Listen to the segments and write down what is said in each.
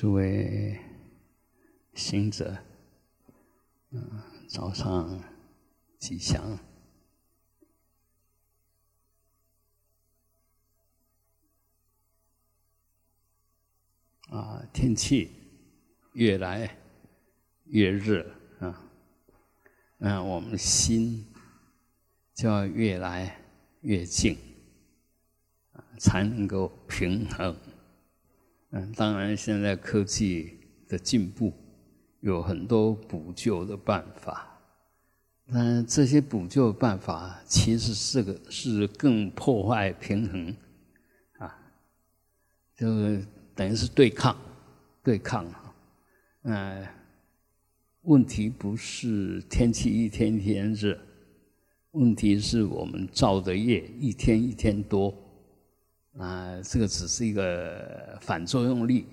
诸位行者，嗯，早上吉祥啊！天气越来越热啊，那我们心就要越来越静，才能够平衡。嗯，当然，现在科技的进步有很多补救的办法，但这些补救办法其实是个是更破坏平衡啊，就是等于是对抗，对抗啊。嗯，问题不是天气一天天热，问题是我们造的业一天一天多。啊，这个只是一个反作用力。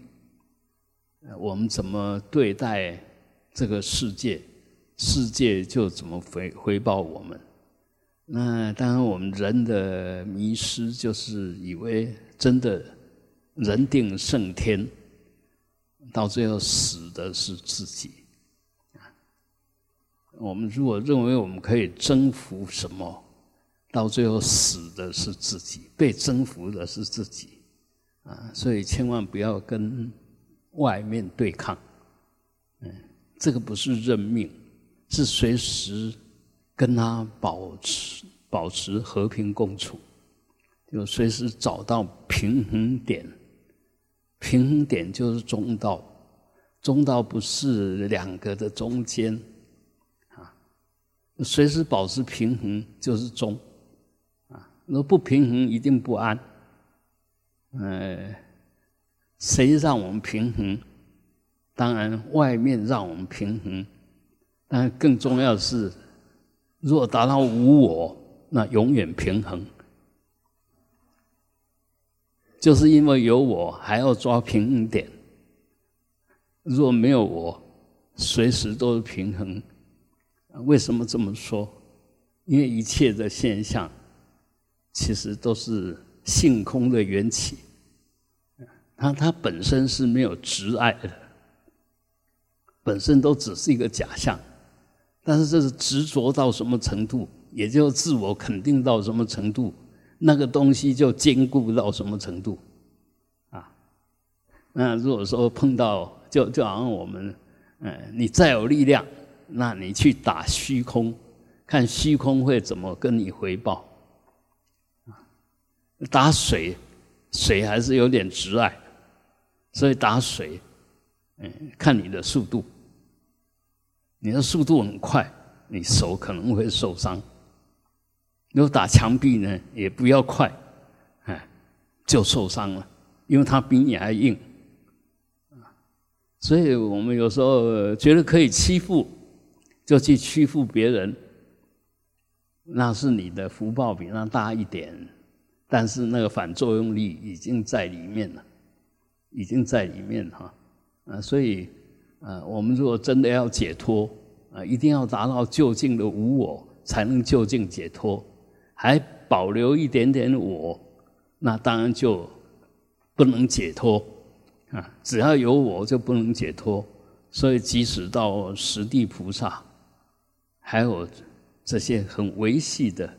我们怎么对待这个世界，世界就怎么回回报我们。那当然，我们人的迷失就是以为真的人定胜天，到最后死的是自己。我们如果认为我们可以征服什么？到最后死的是自己，被征服的是自己，啊，所以千万不要跟外面对抗，嗯，这个不是认命，是随时跟他保持保持和平共处，就随时找到平衡点，平衡点就是中道，中道不是两个的中间，啊，随时保持平衡就是中。若不平衡，一定不安。呃，谁让我们平衡？当然，外面让我们平衡。但更重要的是，若达到无我，那永远平衡。就是因为有我，还要抓平衡点。若没有我，随时都是平衡。为什么这么说？因为一切的现象。其实都是性空的缘起，它它本身是没有执爱的，本身都只是一个假象，但是这是执着到什么程度，也就自我肯定到什么程度，那个东西就坚固到什么程度，啊，那如果说碰到就就好像我们，嗯，你再有力量，那你去打虚空，看虚空会怎么跟你回报。打水，水还是有点直爱，所以打水，嗯，看你的速度。你的速度很快，你手可能会受伤。如果打墙壁呢，也不要快，哎，就受伤了，因为它比你还硬。所以我们有时候觉得可以欺负，就去欺负别人，那是你的福报比他大一点。但是那个反作用力已经在里面了，已经在里面哈，啊，所以啊，我们如果真的要解脱啊，一定要达到究竟的无我，才能究竟解脱。还保留一点点我，那当然就不能解脱啊。只要有我就不能解脱。所以即使到十地菩萨，还有这些很维系的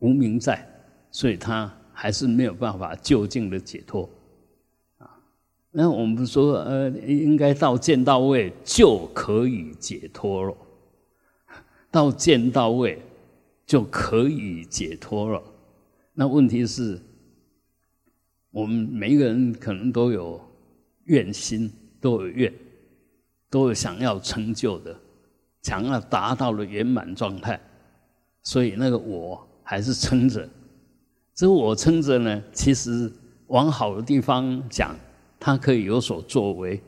无名在，所以他。还是没有办法就近的解脱，啊，那我们说，呃，应该到见到位就可以解脱了，到见到位就可以解脱了。那问题是，我们每一个人可能都有愿心，都有愿，都有想要成就的，想要达到了圆满状态，所以那个我还是撑着。这我撑着呢，其实往好的地方讲，它可以有所作为；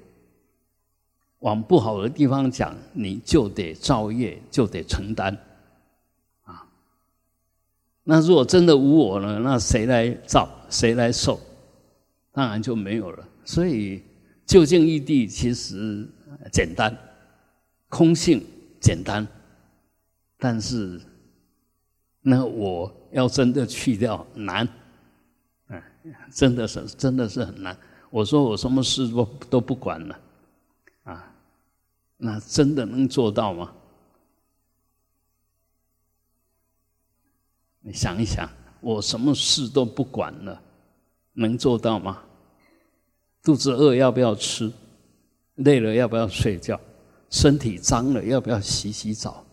往不好的地方讲，你就得造业，就得承担。啊，那如果真的无我呢？那谁来造？谁来受？当然就没有了。所以究竟义谛其实简单，空性简单，但是那我。要真的去掉难，嗯，真的是真的是很难。我说我什么事都都不管了，啊，那真的能做到吗？你想一想，我什么事都不管了，能做到吗？肚子饿要不要吃？累了要不要睡觉？身体脏了要不要洗洗澡？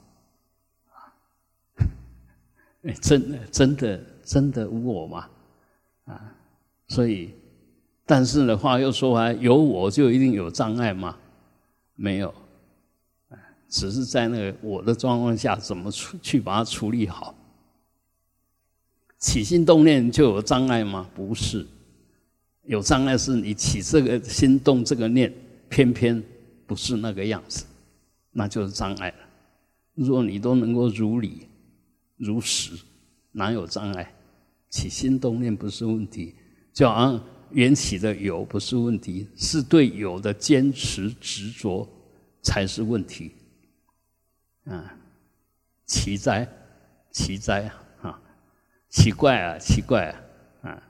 哎真的真的真的无我吗？啊，所以，但是的话又说回来，有我就一定有障碍吗？没有，只是在那个我的状况下，怎么处去把它处理好。起心动念就有障碍吗？不是，有障碍是你起这个心动这个念，偏偏不是那个样子，那就是障碍了。如果你都能够如理如实，哪有障碍？起心动念不是问题，就好像缘起的有不是问题，是对有的坚持执着才是问题。啊，奇哉，奇哉啊！奇怪啊，奇怪啊！啊，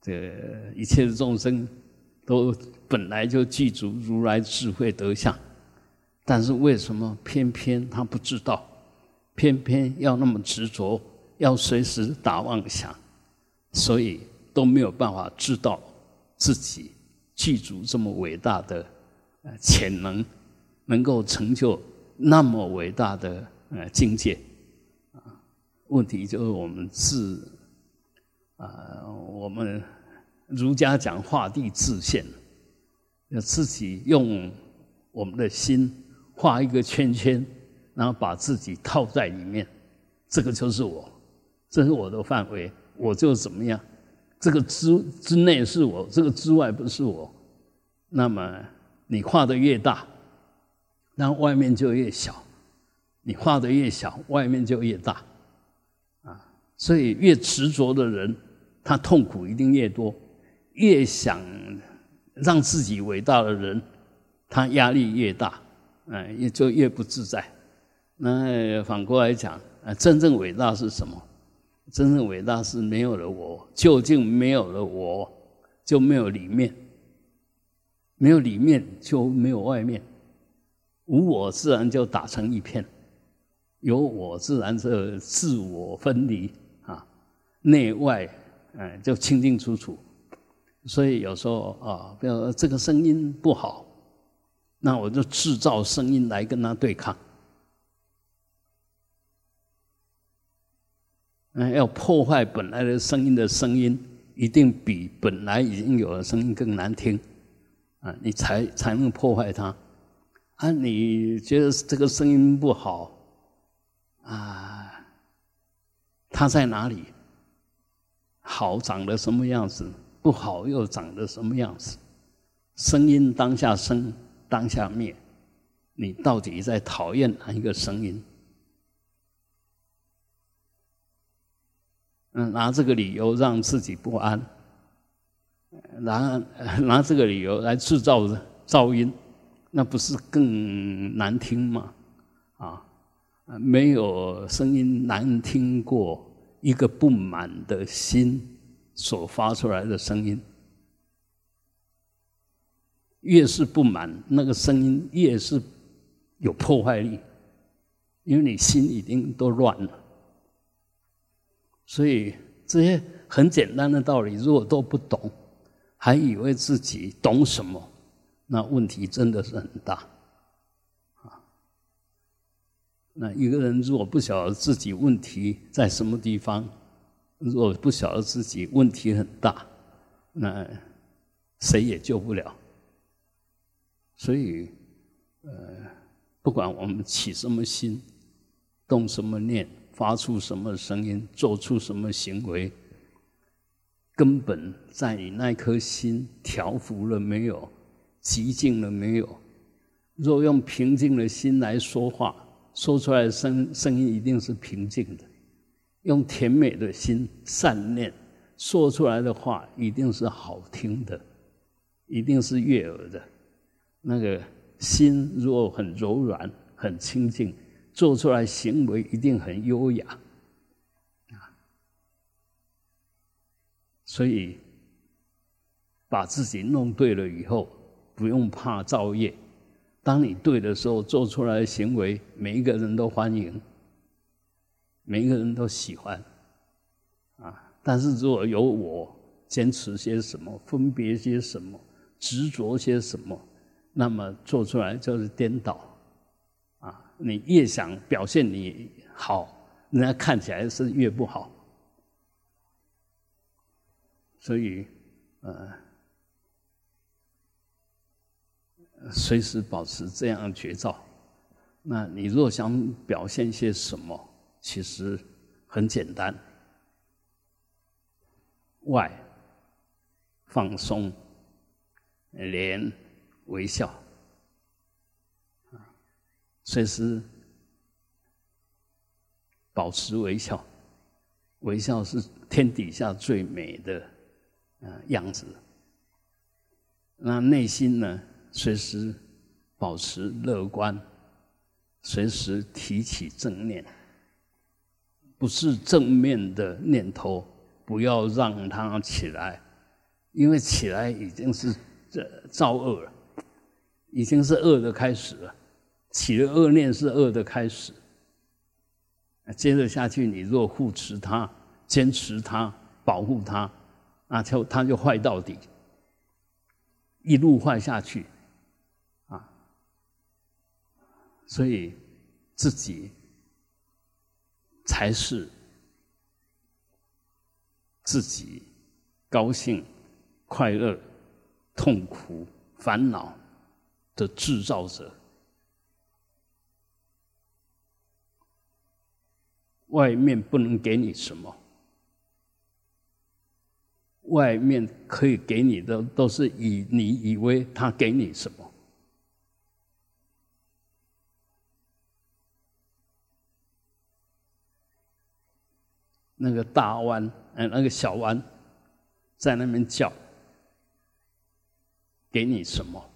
这一切的众生都本来就具足如来智慧德相，但是为什么偏偏他不知道？偏偏要那么执着，要随时打妄想，所以都没有办法知道自己具足这么伟大的呃潜能，能够成就那么伟大的呃境界。问题就是我们自啊，我们儒家讲画地自限，要自己用我们的心画一个圈圈，然后把自己套在里面，这个就是我，这是我的范围，我就怎么样？这个之之内是我，这个之外不是我。那么你画的越大，那外面就越小；你画的越小，外面就越大。啊所以，越执着的人，他痛苦一定越多；越想让自己伟大的人，他压力越大，嗯，也就越不自在。那反过来讲，啊，真正伟大是什么？真正伟大是没有了我，究竟没有了我，就没有里面，没有里面就没有外面，无我自然就打成一片，有我自然就自我分离啊。内外，哎，就清清楚楚。所以有时候啊，比如这个声音不好，那我就制造声音来跟他对抗。嗯，要破坏本来的声音的声音，一定比本来已经有的声音更难听啊！你才才能破坏它。啊，你觉得这个声音不好啊？它在哪里？好长得什么样子，不好又长得什么样子？声音当下生，当下灭，你到底在讨厌哪一个声音？拿这个理由让自己不安，拿 拿这个理由来制造噪音，那不是更难听吗？啊，没有声音难听过。一个不满的心所发出来的声音，越是不满，那个声音越是有破坏力，因为你心已经都乱了。所以这些很简单的道理，如果都不懂，还以为自己懂什么，那问题真的是很大。啊那一个人如果不晓得自己问题在什么地方，如果不晓得自己问题很大，那谁也救不了。所以，呃，不管我们起什么心，动什么念，发出什么声音，做出什么行为，根本在你那颗心调伏了没有，寂静了没有？若用平静的心来说话。说出来的声声音一定是平静的，用甜美的心善念说出来的话一定是好听的，一定是悦耳的。那个心如果很柔软、很清净，做出来行为一定很优雅啊。所以把自己弄对了以后，不用怕造业。当你对的时候，做出来的行为，每一个人都欢迎，每一个人都喜欢，啊！但是如果有我坚持些什么，分别些什么，执着些什么，那么做出来就是颠倒，你越想表现你好，人家看起来是越不好，所以，呃。随时保持这样的绝招。那你若想表现些什么，其实很简单：外放松，脸微笑，随时保持微笑。微笑是天底下最美的呃样子。那内心呢？随时保持乐观，随时提起正念，不是正面的念头，不要让它起来，因为起来已经是这造恶了，已经是恶的开始了。起了恶念是恶的开始，接着下去，你若护持它、坚持它、保护它，那就它就坏到底，一路坏下去。啊所以，自己才是自己高兴、快乐、痛苦、烦恼的制造者。外面不能给你什么，外面可以给你的，都是以你以为他给你什么。那个大湾，哎，那个小湾，在那边叫，给你什么？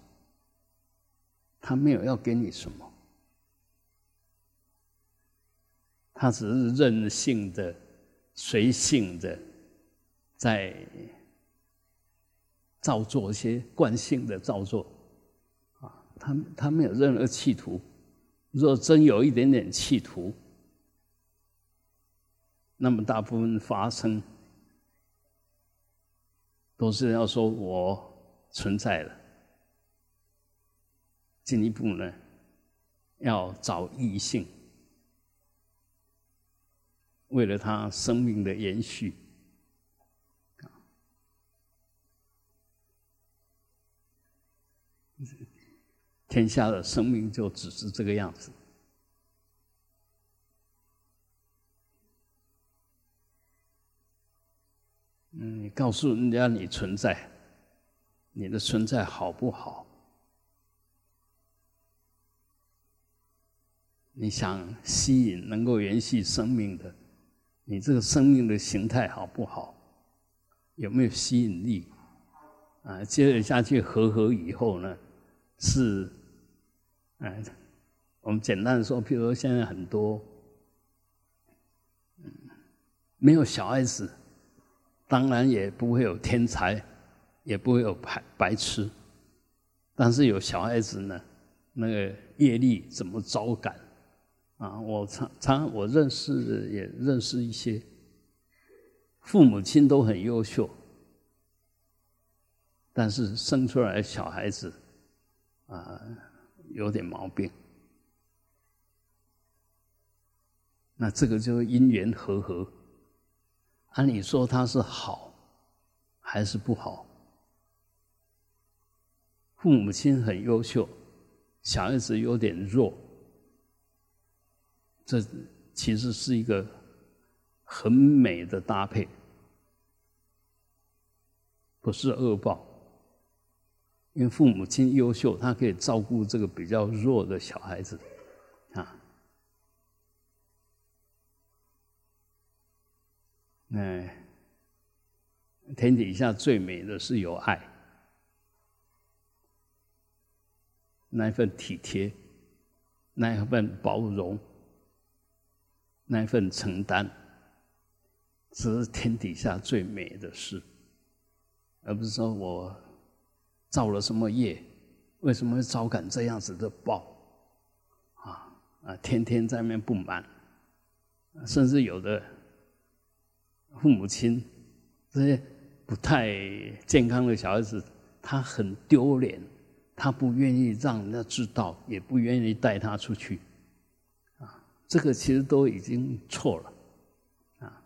他没有要给你什么，他只是任性的、随性的，在造作一些惯性的造作，啊，他他没有任何企图。若真有一点点企图，那么大部分发生都是要说我存在了，进一步呢要找异性，为了他生命的延续，天下的生命就只是这个样子。嗯，你告诉人家你存在，你的存在好不好？你想吸引能够延续生命的，你这个生命的形态好不好？有没有吸引力？啊，接着下去合合以后呢，是，嗯，我们简单的说，譬如说现在很多，嗯，没有小孩子。当然也不会有天才，也不会有白白痴，但是有小孩子呢，那个业力怎么招感？啊，我常常我认识也认识一些，父母亲都很优秀，但是生出来小孩子啊有点毛病，那这个就因缘和合。按理说他是好还是不好？父母亲很优秀，小孩子有点弱，这其实是一个很美的搭配，不是恶报。因为父母亲优秀，他可以照顾这个比较弱的小孩子，啊。哎，天底下最美的是有爱，那一份体贴，那一份包容，那份承担，这是天底下最美的事，而不是说我造了什么业？为什么会招感这样子的报？啊啊，天天在那不满，甚至有的父母亲这些不太健康的小孩子，他很丢脸，他不愿意让人家知道，也不愿意带他出去，这个其实都已经错了。啊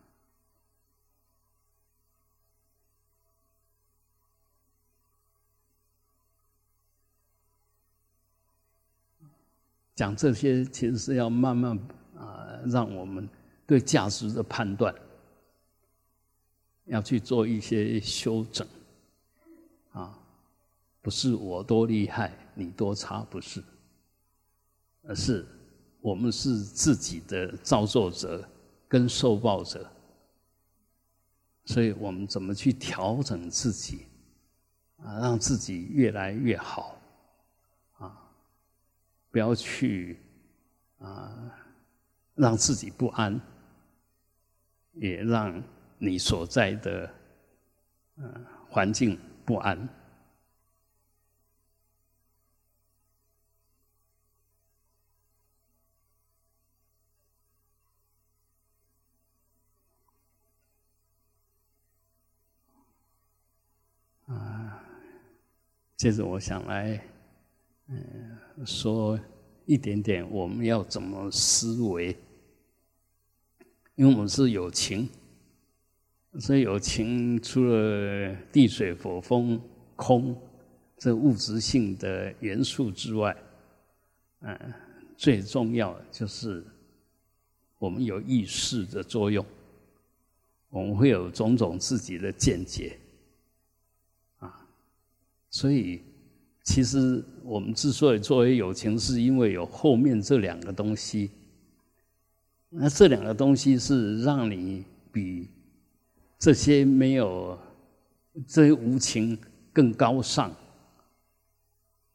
讲这些其实是要慢慢啊，让我们对价值的判断要去做一些修整啊，不是我多厉害，你多差，不是，而是我们是自己的造作者跟受报者，所以我们怎么去调整自己啊，让自己越来越好啊。不要去啊，让自己不安，也让你所在的嗯环境不安。接着我想来，嗯。说一点点，我们要怎么思维？因为我们是有情，所以有情除了地水火风空这物质性的元素之外，嗯，最重要的就是我们有意识的作用，我们会有种种自己的见解，所以。其实我们之所以作为友情，是因为有后面这两个东西。那这两个东西是让你比这些没有这些无情更高尚，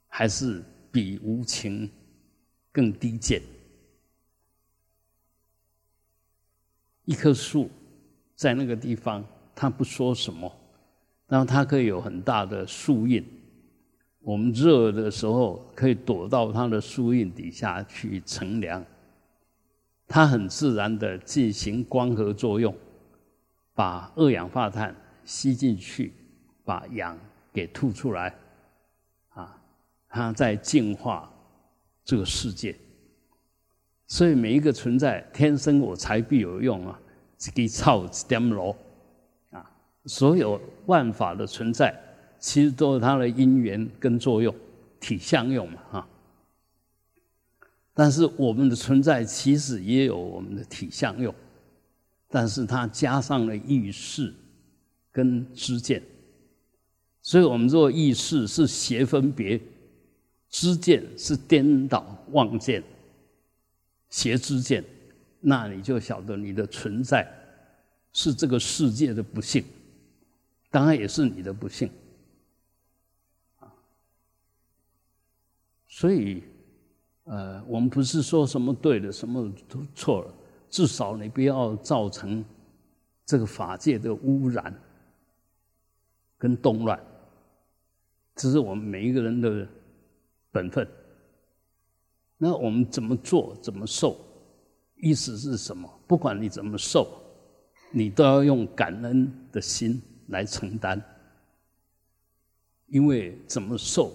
还是比无情更低贱？一棵树在那个地方，它不说什么，然后它可以有很大的树荫。我们热的时候可以躲到它的树荫底下去乘凉，它很自然的进行光合作用，把二氧化碳吸进去，把氧给吐出来，啊，它在净化这个世界。所以每一个存在，天生我材必有用啊，这个操点罗，所有万法的存在。其实都是它的因缘跟作用，体相用嘛，哈。但是我们的存在其实也有我们的体相用，但是它加上了意识跟知见，所以我们做意识是邪分别，知见是颠倒妄见，邪知见，那你就晓得你的存在是这个世界的不幸，当然也是你的不幸。啊所以，呃，我们不是说什么对的，什么都错了。至少你不要造成这个法界的污染跟动乱，这是我们每一个人的本分。那我们怎么做，怎么受？意思是什么？不管你怎么受，你都要用感恩的心来承担，因为怎么受。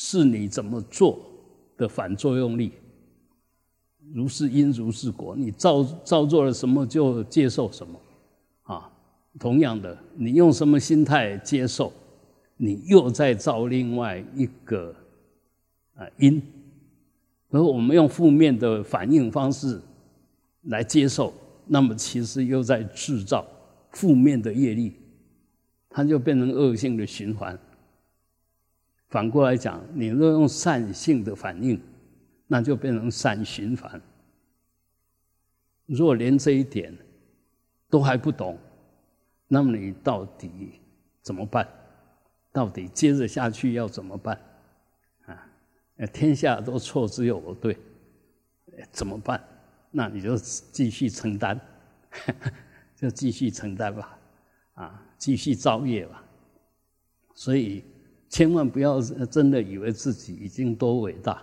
是你怎么做的反作用力，如是因如是果，你造造作了什么就接受什么，啊，同样的，你用什么心态接受，你又在造另外一个啊因，而我们用负面的反应方式来接受，那么其实又在制造负面的业力，它就变成恶性的循环。反过来讲，你若用善性的反应，那就变成善循环。若连这一点都还不懂，那么你到底怎么办？到底接着下去要怎么办？啊，天下都错，只有我对，怎么办？那你就继续承担，就继续承担吧，啊，继续造业吧。所以。千万不要真的以为自己已经多伟大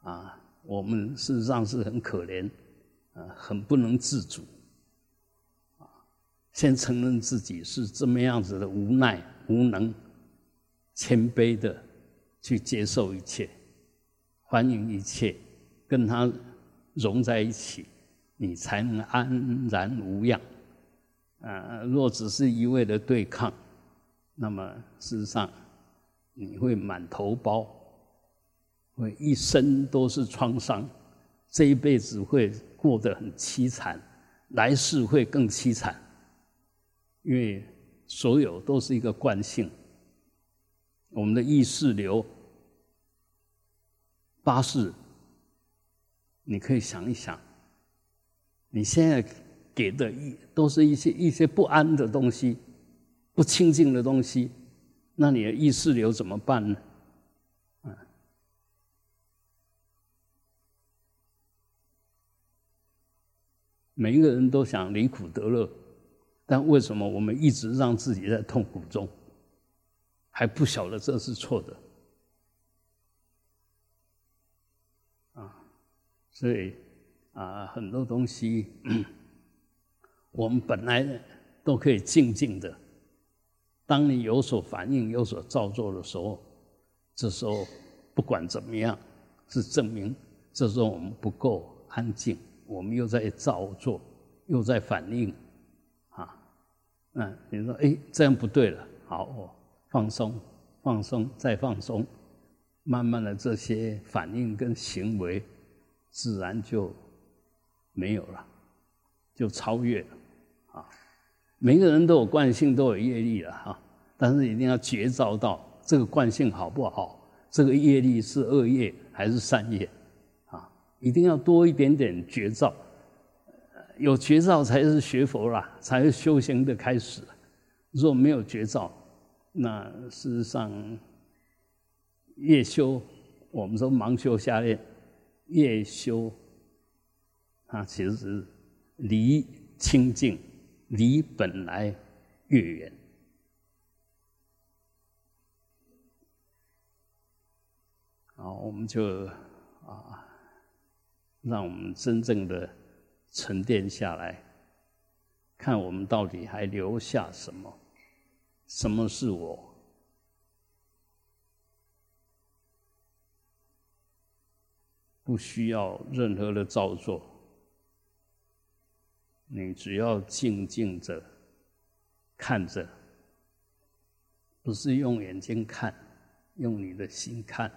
啊！我们事实上是很可怜，啊，很不能自主，啊，先承认自己是这么样子的无奈、无能，谦卑的去接受一切，欢迎一切，跟他融在一起，你才能安然无恙。啊，若只是一味的对抗，那么事实上。你会满头包，会一生都是创伤，这一辈子会过得很凄惨，来世会更凄惨，因为所有都是一个惯性。我们的意识流，八世，你可以想一想，你现在给的一都是一些一些不安的东西，不清净的东西。那你的意识流怎么办呢？啊，每一个人都想离苦得乐，但为什么我们一直让自己在痛苦中，还不晓得这是错的？啊，所以啊，很多东西我们本来都可以静静的。当你有所反应、有所造作的时候，这时候不管怎么样，是证明这时候我们不够安静，我们又在造作，又在反应，啊，那你说哎，这样不对了，好，我放松，放松，再放松，慢慢的这些反应跟行为，自然就没有了，就超越了，每个人都有惯性，都有业力了哈，但是一定要觉照到这个惯性好不好，这个业力是恶业还是善业，啊，一定要多一点点觉照，有觉照才是学佛啦，才是修行的开始。若没有觉照，那事实上越修，我们说盲修瞎练，越修，啊，其实是离清净。离本来越远，好，我们就啊，让我们真正的沉淀下来，看我们到底还留下什么？什么是我？不需要任何的造作。你只要静静着看着，不是用眼睛看，用你的心看。